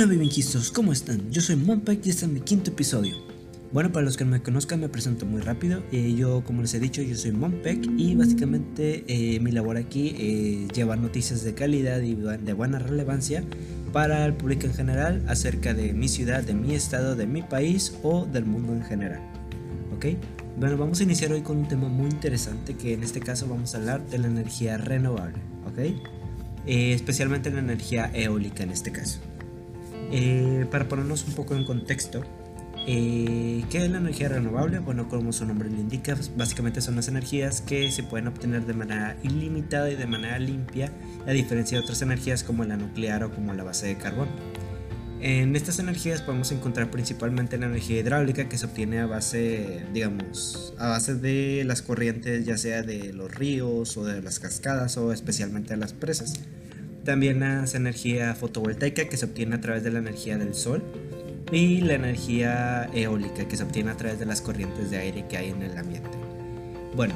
Hola bienquistos, ¿cómo están? Yo soy Monpack y este es mi quinto episodio. Bueno, para los que no me conozcan me presento muy rápido. Eh, yo, como les he dicho, yo soy Monpec y básicamente eh, mi labor aquí es llevar noticias de calidad y de buena relevancia para el público en general acerca de mi ciudad, de mi estado, de mi país o del mundo en general. ¿Ok? Bueno, vamos a iniciar hoy con un tema muy interesante que en este caso vamos a hablar de la energía renovable. ¿Ok? Eh, especialmente la energía eólica en este caso. Eh, para ponernos un poco en contexto, eh, ¿qué es la energía renovable? Bueno, como su nombre lo indica, básicamente son las energías que se pueden obtener de manera ilimitada y de manera limpia, a diferencia de otras energías como la nuclear o como la base de carbón. En estas energías podemos encontrar principalmente la energía hidráulica que se obtiene a base, digamos, a base de las corrientes ya sea de los ríos o de las cascadas o especialmente de las presas. También la energía fotovoltaica que se obtiene a través de la energía del sol y la energía eólica que se obtiene a través de las corrientes de aire que hay en el ambiente. Bueno,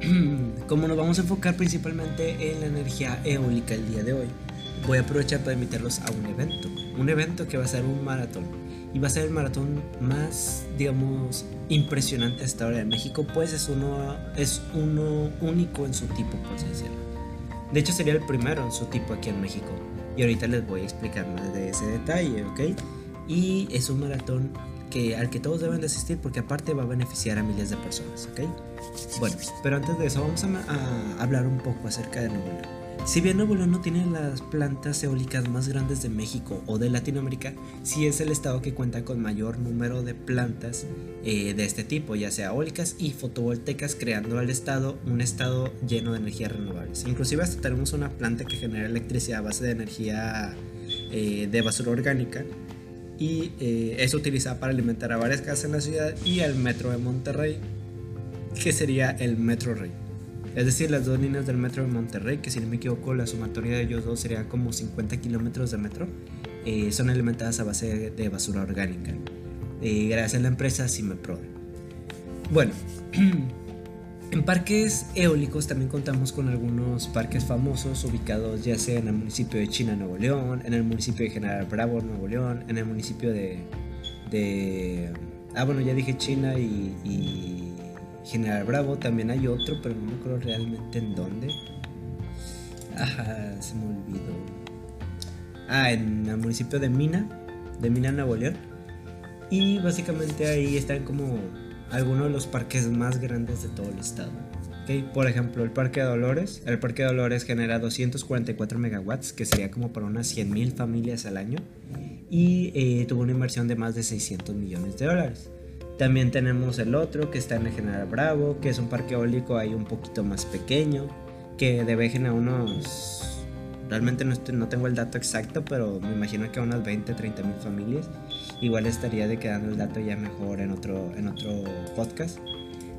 como nos vamos a enfocar principalmente en la energía eólica el día de hoy, voy a aprovechar para invitarlos a un evento. Un evento que va a ser un maratón. Y va a ser el maratón más, digamos, impresionante hasta ahora en México, pues es uno, es uno único en su tipo, por decirlo. De hecho sería el primero en su tipo aquí en México. Y ahorita les voy a explicar más de ese detalle, ¿ok? Y es un maratón que, al que todos deben de asistir porque aparte va a beneficiar a miles de personas, ¿ok? Bueno, pero antes de eso vamos a, a hablar un poco acerca de Nuevo León. Si bien Nuevo León no tiene las plantas eólicas más grandes de México o de Latinoamérica, sí es el estado que cuenta con mayor número de plantas eh, de este tipo, ya sea eólicas y fotovoltaicas, creando al estado un estado lleno de energías renovables. Inclusive hasta tenemos una planta que genera electricidad a base de energía eh, de basura orgánica y eh, es utilizada para alimentar a varias casas en la ciudad y al metro de Monterrey, que sería el Metro Rey. Es decir, las dos líneas del metro de Monterrey, que si no me equivoco la sumatoria de ellos dos sería como 50 kilómetros de metro, eh, son alimentadas a base de basura orgánica. Eh, gracias a la empresa Cimeprod. Bueno, en parques eólicos también contamos con algunos parques famosos ubicados ya sea en el municipio de China, Nuevo León, en el municipio de General Bravo, Nuevo León, en el municipio de... de ah, bueno, ya dije China y General Bravo también hay otro, pero no me acuerdo realmente en dónde. Ajá, se me olvidó. Ah, en el municipio de Mina, de Mina, Nuevo León. Y básicamente ahí están como algunos de los parques más grandes de todo el estado. Okay, por ejemplo, el Parque de Dolores. El Parque de Dolores genera 244 megawatts, que sería como para unas 100.000 familias al año. Y eh, tuvo una inversión de más de 600 millones de dólares. También tenemos el otro que está en el General Bravo, que es un parque eólico ahí un poquito más pequeño, que debe generar unos... Realmente no, no tengo el dato exacto, pero me imagino que a unas 20, 30 mil familias. Igual estaría de quedando el dato ya mejor en otro, en otro podcast.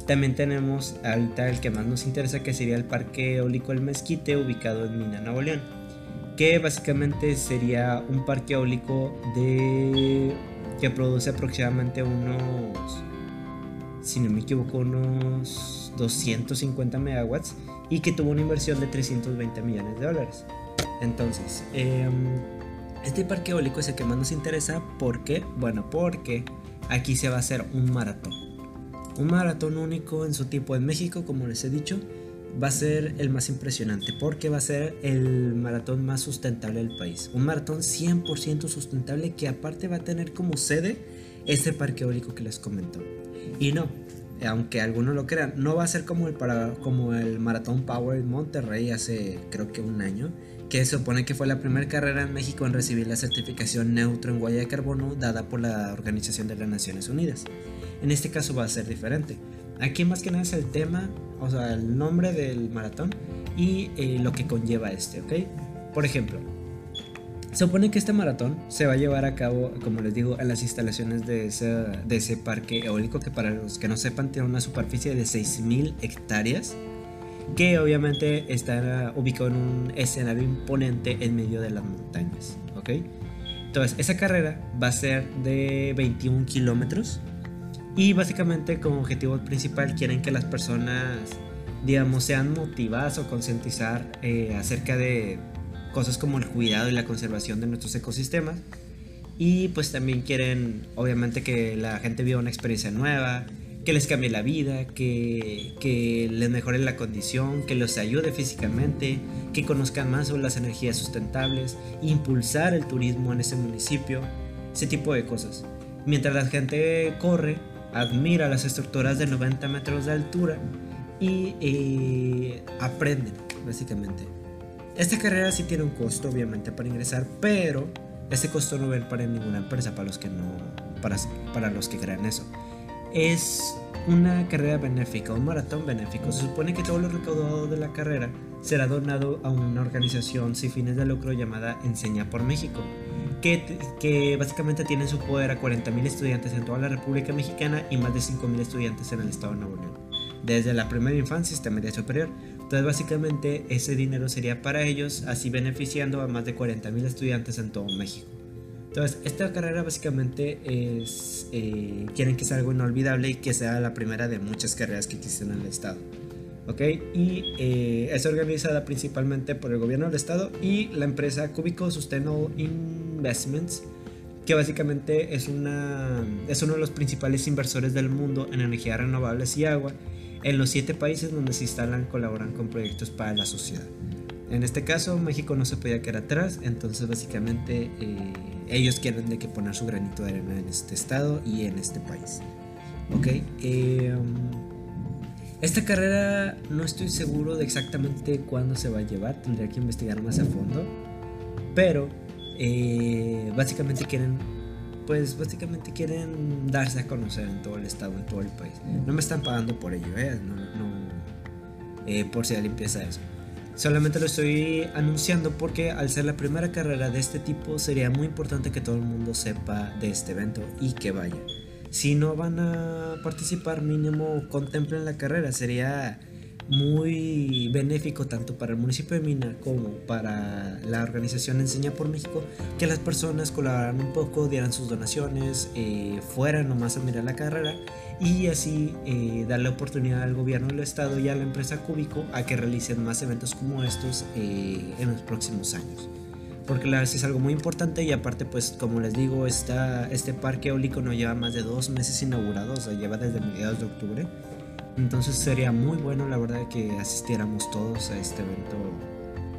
También tenemos ahorita el que más nos interesa, que sería el Parque Eólico El Mezquite, ubicado en Mina, Nuevo León. Que básicamente sería un parque eólico de que produce aproximadamente unos, si no me equivoco, unos 250 megawatts y que tuvo una inversión de 320 millones de dólares. Entonces, em, este parque eólico es el que más nos interesa. ¿Por qué? Bueno, porque aquí se va a hacer un maratón. Un maratón único en su tipo en México, como les he dicho va a ser el más impresionante porque va a ser el maratón más sustentable del país. Un maratón 100% sustentable que aparte va a tener como sede ese parque eólico que les comento. Y no, aunque algunos lo crean, no va a ser como el, como el maratón Power en Monterrey hace creo que un año, que se supone que fue la primera carrera en México en recibir la certificación neutro en huella de carbono dada por la Organización de las Naciones Unidas. En este caso va a ser diferente Aquí más que nada es el tema, o sea, el nombre del maratón y eh, lo que conlleva este, ¿ok? Por ejemplo, se supone que este maratón se va a llevar a cabo, como les digo, en las instalaciones de ese, de ese parque eólico que para los que no sepan tiene una superficie de 6.000 hectáreas que obviamente está ubicado en un escenario imponente en medio de las montañas, ¿ok? Entonces, esa carrera va a ser de 21 kilómetros y básicamente como objetivo principal quieren que las personas, digamos, sean motivadas o concientizar eh, acerca de, cosas como el cuidado y la conservación de nuestros ecosistemas. Y pues también quieren, obviamente, que la gente viva una experiencia nueva, que les cambie la vida, que, que, les mejore la condición, que los ayude físicamente, que conozcan más sobre las energías sustentables, impulsar el turismo en ese municipio, ese tipo de cosas. Mientras la gente corre, admira las estructuras de 90 metros de altura y eh, aprenden, básicamente. Esta carrera sí tiene un costo, obviamente, para ingresar, pero ese costo no va para ninguna empresa, para los que no, para, para los que crean eso es una carrera benéfica, un maratón benéfico. Se supone que todo lo recaudado de la carrera será donado a una organización sin fines de lucro llamada Enseña por México, que, que básicamente tiene en su poder a 40.000 estudiantes en toda la República Mexicana y más de 5.000 estudiantes en el estado de Nuevo León, desde la primera infancia hasta media superior. Entonces básicamente ese dinero sería para ellos, así beneficiando a más de 40.000 estudiantes en todo México. Entonces, esta carrera básicamente es, eh, quieren que sea algo inolvidable y que sea la primera de muchas carreras que existen en el estado. ¿Ok? Y eh, es organizada principalmente por el gobierno del estado y la empresa Cubico Sustainable Investments, que básicamente es, una, es uno de los principales inversores del mundo en energías renovables y agua en los siete países donde se instalan colaboran con proyectos para la sociedad. En este caso, México no se podía quedar atrás, entonces básicamente eh, ellos quieren de que poner su granito de arena en este estado y en este país. Ok, em, esta carrera no estoy seguro de exactamente cuándo se va a llevar, tendría que investigar más a fondo, pero eh, básicamente quieren pues básicamente quieren darse a conocer en todo el estado, en todo el país. No me están pagando por ello, ¿eh? No, no, eh, por si alguien piensa eso. Solamente lo estoy anunciando porque al ser la primera carrera de este tipo sería muy importante que todo el mundo sepa de este evento y que vaya. Si no van a participar, mínimo contemplen la carrera. Sería muy benéfico tanto para el municipio de Mina como para la organización Enseña por México que las personas colaboraran un poco, dieran sus donaciones, eh, fueran nomás a mirar la carrera y así eh, darle oportunidad al gobierno del estado y a la empresa Cúbico a que realicen más eventos como estos eh, en los próximos años. Porque la verdad es algo muy importante y aparte pues como les digo, esta, este parque eólico no lleva más de dos meses inaugurado, o sea, lleva desde mediados de octubre entonces sería muy bueno la verdad que asistiéramos todos a este evento,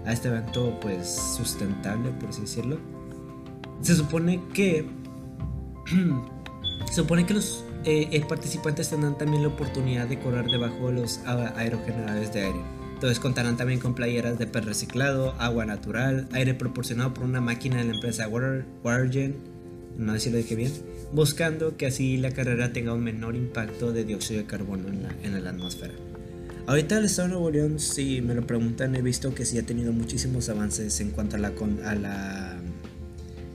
a este evento pues sustentable por así decirlo. Se supone que se supone que los eh, eh, participantes tendrán también la oportunidad de correr debajo de los aerogeneradores de aire. Entonces contarán también con playeras de per reciclado, agua natural, aire proporcionado por una máquina de la empresa Water, Watergen, no sé si lo dije bien, buscando que así la carrera tenga un menor impacto de dióxido de carbono en la, en la atmósfera. Ahorita el Estado de Nuevo León, si me lo preguntan, he visto que sí ha tenido muchísimos avances en cuanto a la, a la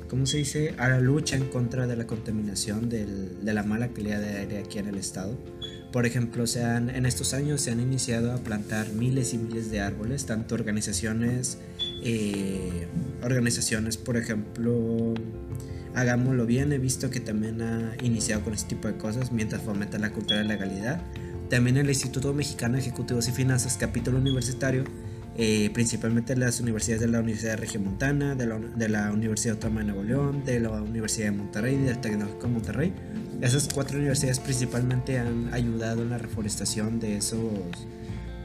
¿cómo se dice? A la lucha en contra de la contaminación del, de la mala calidad de aire aquí en el estado. Por ejemplo, se han, en estos años se han iniciado a plantar miles y miles de árboles, tanto organizaciones, eh, organizaciones, por ejemplo, hagámoslo bien. He visto que también ha iniciado con este tipo de cosas mientras fomenta la cultura de la legalidad. También el Instituto Mexicano de Ejecutivos y Finanzas, capítulo universitario, eh, principalmente las universidades de la Universidad de Montana de la, de la Universidad Autónoma de Nuevo León, de la Universidad de Monterrey y del Tecnológico de Monterrey. Esas cuatro universidades principalmente han ayudado en la reforestación de esos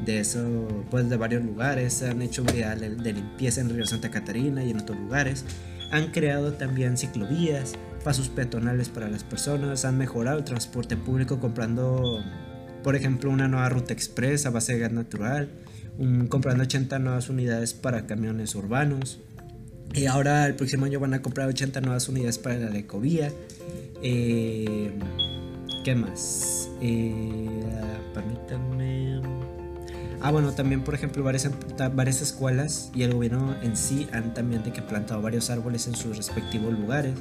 de eso pues de varios lugares han hecho vida de limpieza en Río Santa Catarina y en otros lugares han creado también ciclovías, pasos peatonales para las personas, han mejorado el transporte público comprando, por ejemplo, una nueva ruta express a base de gas natural, comprando 80 nuevas unidades para camiones urbanos. Y ahora el próximo año van a comprar 80 nuevas unidades para la ecovía. Eh, ¿Qué más? Eh, permítanme. Ah, bueno, también por ejemplo varias, varias escuelas y el gobierno en sí han también de que plantado varios árboles en sus respectivos lugares.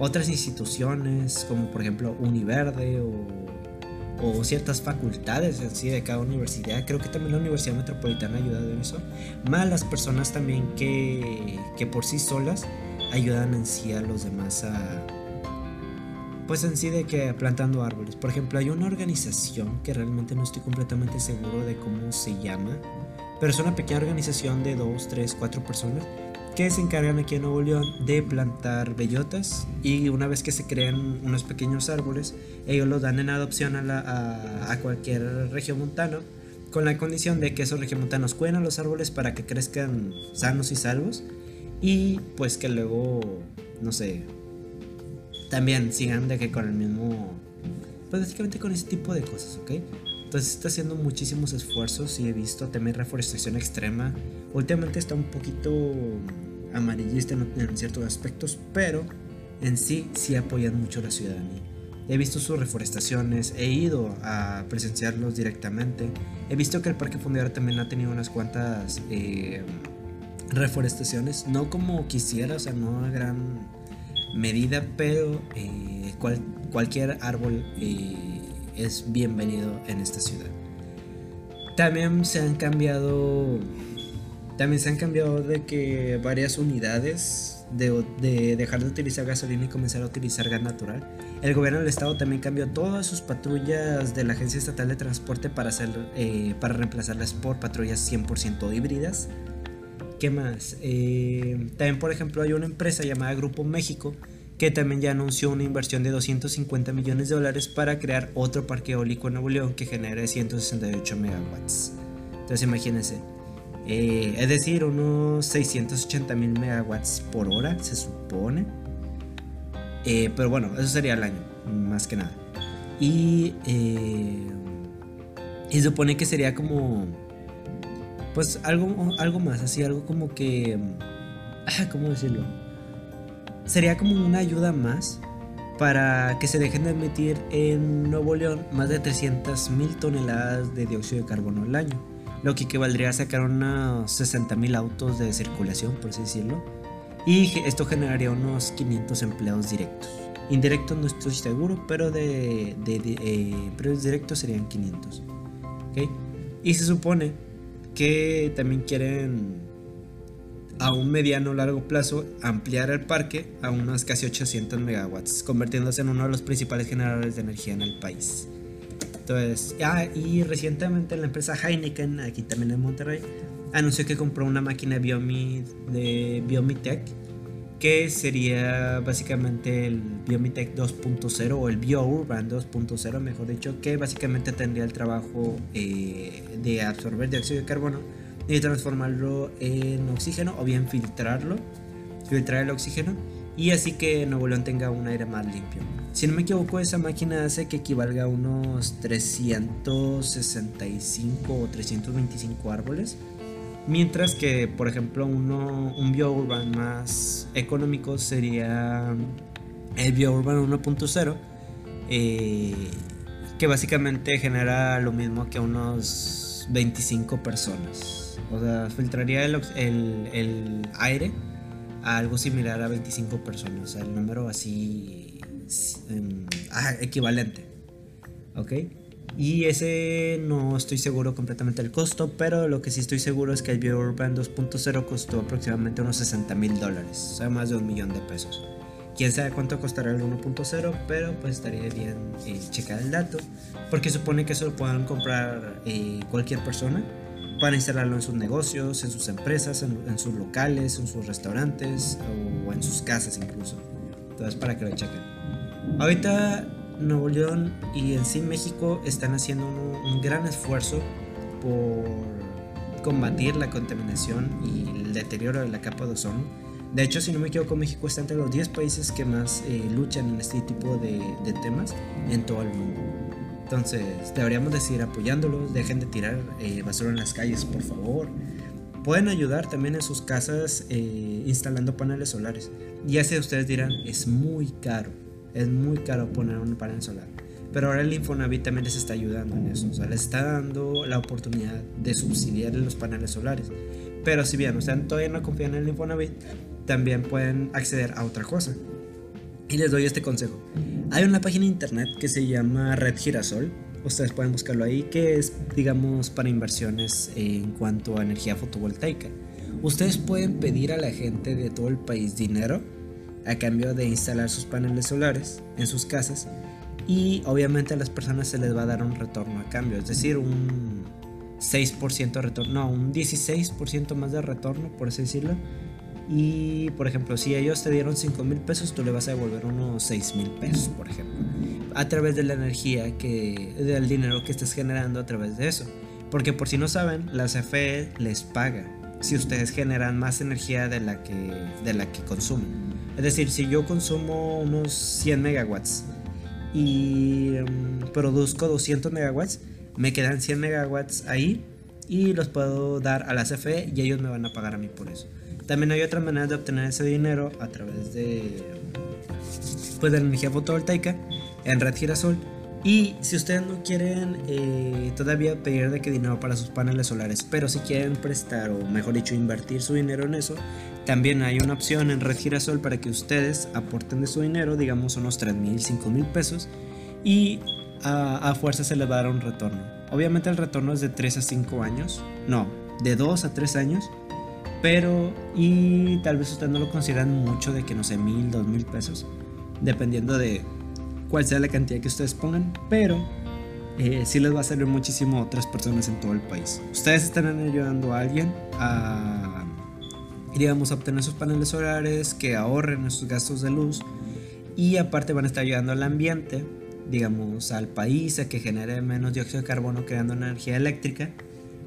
Otras instituciones como por ejemplo Univerde o, o ciertas facultades en sí de cada universidad. Creo que también la Universidad Metropolitana ha ayudado en eso. Más las personas también que, que por sí solas ayudan en sí a los demás a pues en sí de que plantando árboles. Por ejemplo, hay una organización que realmente no estoy completamente seguro de cómo se llama, pero es una pequeña organización de dos, tres, cuatro personas que se encargan aquí en Nuevo León de plantar bellotas y una vez que se crean unos pequeños árboles, ellos los dan en adopción a, a, cualquier regiomontano con la condición de que esos regiomontanos cuiden a los árboles para que crezcan sanos y salvos y pues que luego, no sé, también sigan de que con el mismo, pues básicamente con ese tipo de cosas, ¿ok? Entonces está haciendo muchísimos esfuerzos y he visto también reforestación extrema. Últimamente está un poquito amarillista en, ciertos aspectos, pero en sí sí apoyan mucho a la ciudadanía. He visto sus reforestaciones, he ido a presenciarlos directamente. He visto que el Parque Fundador también ha tenido unas cuantas eh, reforestaciones, no como quisiera, o sea, no a gran medida, pero eh, cualquier árbol eh, es bienvenido en esta ciudad. También se han cambiado, también se han cambiado de que varias unidades de, de, dejar de utilizar gasolina y comenzar a utilizar gas natural. El gobierno del estado también cambió todas sus patrullas de la Agencia Estatal de Transporte para, hacer, eh, para reemplazarlas por patrullas 100% híbridas. ¿Qué más? Eh, también, por ejemplo, hay una empresa llamada Grupo México que también ya anunció una inversión de 250 millones de dólares para crear otro parque eólico en Nuevo León que genere 168 megawatts. Entonces imagínense, eh, es decir, unos 680 mil megawatts por hora, se supone. Eh, pero bueno, eso sería el año, más que nada. Y, y se supone que sería como, pues algo, algo más, así, algo como que, ah, ¿cómo decirlo? sería como una ayuda más para que se dejen de emitir en Nuevo León más de 300 mil toneladas de dióxido de carbono al año, lo que equivaldría a sacar unos 60 mil autos de circulación, por así decirlo, y esto generaría unos 500 empleos directos. Indirectos no estoy seguro, pero de, eh, directos serían 500. Y se supone que también quieren a un mediano largo plazo ampliar el parque a unos casi 800 megawatts, convirtiéndose en uno de los principales generadores de energía en el país. Entonces, ah, y recientemente la empresa Heineken, aquí también en Monterrey, anunció que compró una máquina Biomi, de Biomitech, que sería básicamente el Biomitech 2.0 o el BioUrban 2.0, mejor dicho, que básicamente tendría el trabajo eh, de absorber dióxido de carbono y transformarlo en oxígeno o bien filtrarlo, filtrar el oxígeno y así que Nuevo León tenga un aire más limpio. Si no me equivoco, esa máquina hace que equivalga a unos 365 o 325 árboles. Mientras que, por ejemplo, uno, un biourban más económico sería el biourban 1.0, eh, que básicamente genera lo mismo que unos 25 personas. O sea, filtraría el, el, aire a algo similar a 25 personas. O sea, el número así em, ah, equivalente. ¿Ok? Y ese no estoy seguro completamente del costo, pero lo que sí estoy seguro es que el BioUrban 2.0 costó aproximadamente unos 60 mil dólares, o sea, más de un millón de pesos. Quién sabe cuánto costará el 1.0, pero pues estaría bien eh, checar el dato, porque supone que eso lo puedan comprar eh, cualquier persona para instalarlo en sus negocios, en sus empresas, en, sus locales, en sus restaurantes o en sus casas incluso. Entonces para que lo chequen. Ahorita Nuevo León y en sí México están haciendo un, gran esfuerzo por combatir la contaminación y el deterioro de la capa de ozono. De hecho, si no me equivoco, México está entre los 10 países que más eh, luchan en este tipo de, temas en todo el mundo. Entonces, deberíamos de seguir apoyándolos. Dejen de tirar eh, basura en las calles, por favor. Pueden ayudar también en sus casas eh, instalando paneles solares. Ya sé, ustedes dirán, es muy caro. Es muy caro poner un panel solar. Pero ahora el Infonavit también les está ayudando en eso. O sea, les está dando la oportunidad de subsidiar los paneles solares. Pero si bien ustedes todavía no confían en el Infonavit, también pueden acceder a otra cosa. Y les doy este consejo. Hay una página de internet que se llama Red Girasol. Ustedes pueden buscarlo ahí, que es, digamos, para inversiones en cuanto a energía fotovoltaica. Ustedes pueden pedir a la gente de todo el país dinero a cambio de instalar sus paneles solares en sus casas y obviamente a las personas se les va a dar un retorno a cambio, es decir, un 6% de retorno, no, un 16% más de retorno, por así decirlo, Y por ejemplo, si ellos te dieron 5 mil pesos, tú le vas a devolver unos 6 mil pesos, por ejemplo. A través de la energía que, del dinero que estés generando a través de eso. Porque por si no saben, la CFE les paga si ustedes generan más energía de la que, de la que consumen. Es decir, si yo consumo unos 100 megawatts y mm, produzco 200 megawatts, me quedan 100 megawatts ahí y los puedo dar a la CFE y ellos me van a pagar a mí por eso. También hay otra manera de obtener ese dinero a través de, pues, de la energía fotovoltaica en Red Girasol. Y si ustedes no quieren eh, todavía pedir de qué dinero para sus paneles solares, pero si quieren prestar o mejor dicho invertir su dinero en eso, también hay una opción en Red Girasol para que ustedes aporten de su dinero, digamos unos 3 mil, 5 mil pesos, y a, a fuerza se les va a dar un retorno. Obviamente el retorno es de 3 a 5 años, no, de 2 a 3 años, pero y tal vez ustedes no lo consideran mucho de que no sé, mil, dos mil pesos, dependiendo de cuál sea la cantidad que ustedes pongan, pero eh, sí les va a servir muchísimo a otras personas en todo el país. Ustedes estarán ayudando a alguien a, digamos, a obtener sus paneles solares, que ahorren sus gastos de luz y aparte van a estar ayudando al ambiente, digamos, al país a que genere menos dióxido de carbono creando energía eléctrica.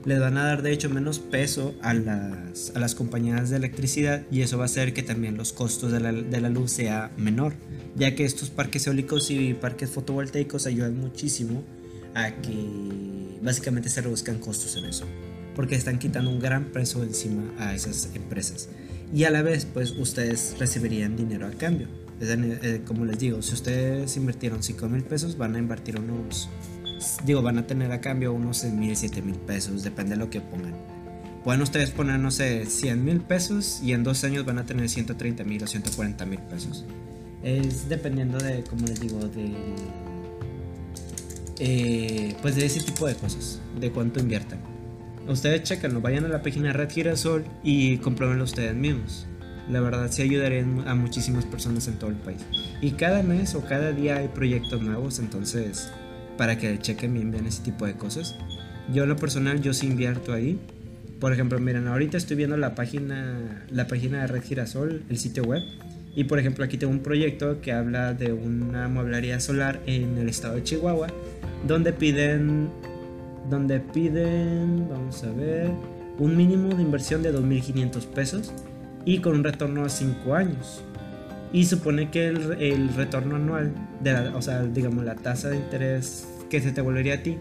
Les van a dar de hecho menos peso a las, a las compañías de electricidad y eso va a hacer que también los costos de la, de la, luz sea menor, ya que estos parques eólicos y parques fotovoltaicos ayudan muchísimo a que básicamente se reduzcan costos en eso, porque están quitando un gran peso encima a esas empresas y a la vez pues ustedes recibirían dinero a cambio. Eh, como les digo, si ustedes invirtieron 5 mil pesos van a invertir unos digo, van a tener a cambio unos 6 mil, 7 mil pesos, depende de lo que pongan. Pueden ustedes poner, no sé, 100 mil pesos y en dos años van a tener 130 mil o 140 mil pesos. Es dependiendo de, como les digo, de... Eh, pues de ese tipo de cosas, de cuánto inviertan. Ustedes chequenlo, vayan a la página Red Girasol y compruébenlo ustedes mismos. La verdad sí ayudarían a muchísimas personas en todo el país. Y cada mes o cada día hay proyectos nuevos, entonces para que chequen bien bien ese tipo de cosas. Yo en lo personal yo sí invierto ahí. Por ejemplo, miren, ahorita estoy viendo la página la página de Red Girasol, el sitio web. Y por ejemplo, aquí tengo un proyecto que habla de una mueblería solar en el estado de Chihuahua, donde piden donde piden, vamos a ver, un mínimo de inversión de 2.500 pesos y con un retorno a 5 años. Y supone que el, retorno anual, de o sea, digamos, la tasa de interés que se te volvería a ti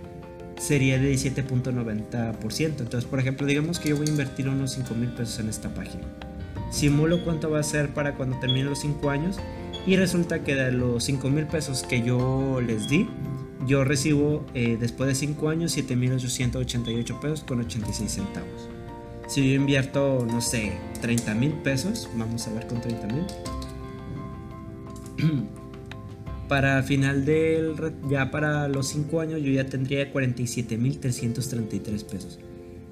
sería de 17.90%. Entonces, por ejemplo, digamos que yo voy a invertir unos 5 mil pesos en esta página. Simulo cuánto va a ser para cuando termine los 5 años y resulta que de los 5 mil pesos que yo les di, yo recibo eh, después de 5 años 7.888 pesos con 86 centavos. Si yo invierto, no sé, 30 mil pesos, vamos a ver con 30 mil para final del ya para los 5 años yo ya tendría 47.333 pesos.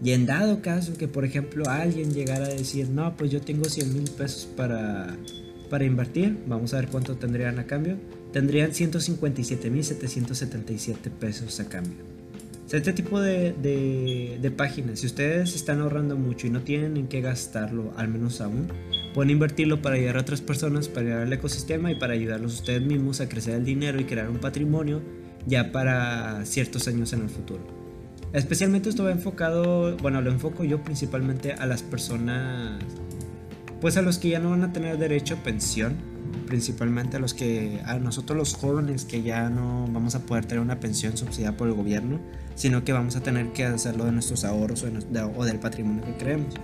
Y en dado caso que por ejemplo alguien llegara a decir, "No, pues yo tengo 100 mil pesos para para invertir", vamos a ver cuánto tendrían a cambio. Tendrían 157.777 pesos a cambio. este tipo de, de, de páginas, si ustedes están ahorrando mucho y no tienen en qué gastarlo, al menos aún, Pueden invertirlo para ayudar a otras personas, para ayudar al ecosistema y para ayudarlos ustedes mismos a crecer el dinero y crear un patrimonio ya para ciertos años en el futuro. Especialmente esto va enfocado, bueno, lo enfoco yo principalmente a las personas, pues a los que ya no van a tener derecho a pensión, principalmente a los que, a nosotros los jóvenes que ya no vamos a poder tener una pensión subsidiada por el gobierno, sino que vamos a tener que hacerlo de nuestros ahorros o, del patrimonio que creemos.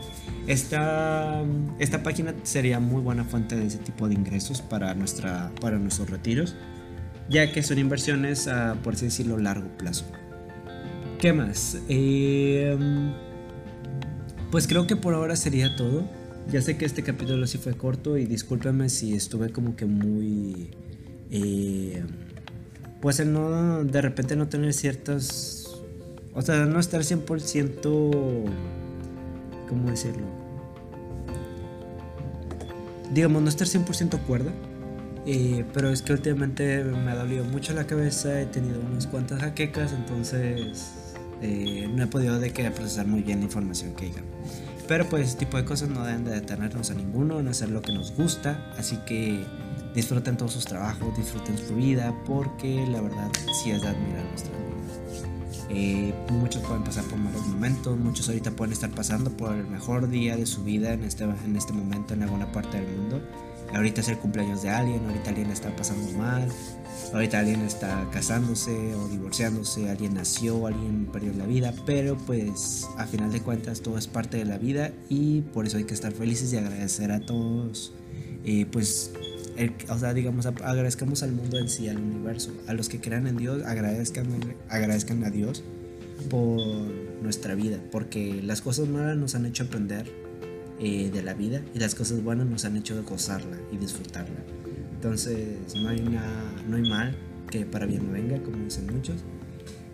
Esta, esta página sería muy buena fuente de ese tipo de ingresos para, nuestra, para nuestros retiros, ya que son inversiones a, por así decirlo, largo plazo. ¿Qué más? Em, pues creo que por ahora sería todo. Ya sé que este capítulo sí fue corto y discúlpeme si estuve como que muy... Eh, pues el no, de repente no tener ciertas... O sea, no estar 100%... ¿Cómo decirlo? Digamos, no estar 100% cuerda. Eh, pero es que últimamente me ha dolido mucho la cabeza, he tenido unas cuantas jaquecas, entonces eh, no he podido de que procesar muy bien la información que digan. Pero pues ese tipo de cosas no deben de detenernos a ninguno, en hacer lo que nos gusta, así que disfruten todos sus trabajos, disfruten su vida, porque la verdad sí es de admirar nuestra vida. Eh, muchos pueden pasar por malos momentos, muchos ahorita pueden estar pasando por el mejor día de su vida en este, en este momento en alguna parte del mundo. Ahorita es el cumpleaños de alguien, ahorita alguien está pasando mal, ahorita alguien está casándose o divorciándose, alguien nació, alguien perdió la vida, pero pues a final de cuentas todo es parte de la vida y por eso hay que estar felices y agradecer a todos, eh, pues, o sea, digamos, agradezcamos al mundo en sí, al universo, a los que crean en Dios, agradezcan, agradezcan a Dios por nuestra vida, porque las cosas malas nos han hecho aprender eh, de la vida y las cosas buenas nos han hecho gozarla y disfrutarla. Entonces no hay, no hay mal que para bien no venga, como dicen muchos.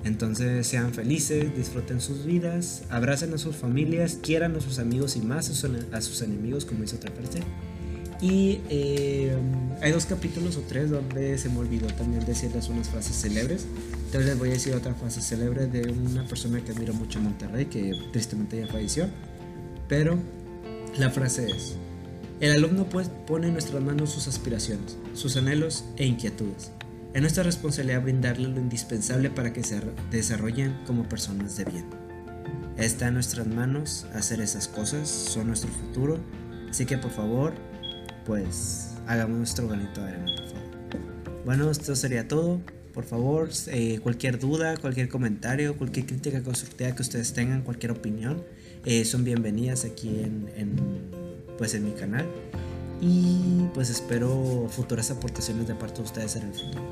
Entonces sean felices, disfruten sus vidas, abracen a sus familias, quieran a sus amigos y más a sus, enemigos, como dice otra parte. Y eh, hay dos capítulos o tres donde se me olvidó también decirles unas frases célebres. Entonces les voy a decir otra frase célebre de una persona que admiro mucho en Monterrey, que tristemente ya falleció. Pero la frase es, el alumno pone en nuestras manos sus aspiraciones, sus anhelos e inquietudes. Es nuestra responsabilidad brindarle lo indispensable para que se desarrollen como personas de bien. Está en nuestras manos hacer esas cosas, son nuestro futuro, así que por favor, pues hagamos nuestro granito de arena, por favor. Bueno, esto sería todo. Por favor, eh, cualquier duda, cualquier comentario, cualquier crítica constructiva que ustedes tengan, cualquier opinión, eh, son bienvenidas aquí en, pues en mi canal y pues espero futuras aportaciones de parte de ustedes en el futuro.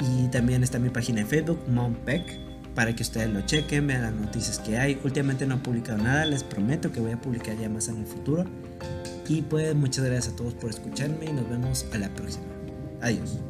Y también está mi página de Facebook, MomPec, para que ustedes lo chequen, vean las noticias que hay. Últimamente no he publicado nada, les prometo que voy a publicar ya más en el futuro. Y pues muchas gracias a todos por escucharme y nos vemos a la próxima. Adiós.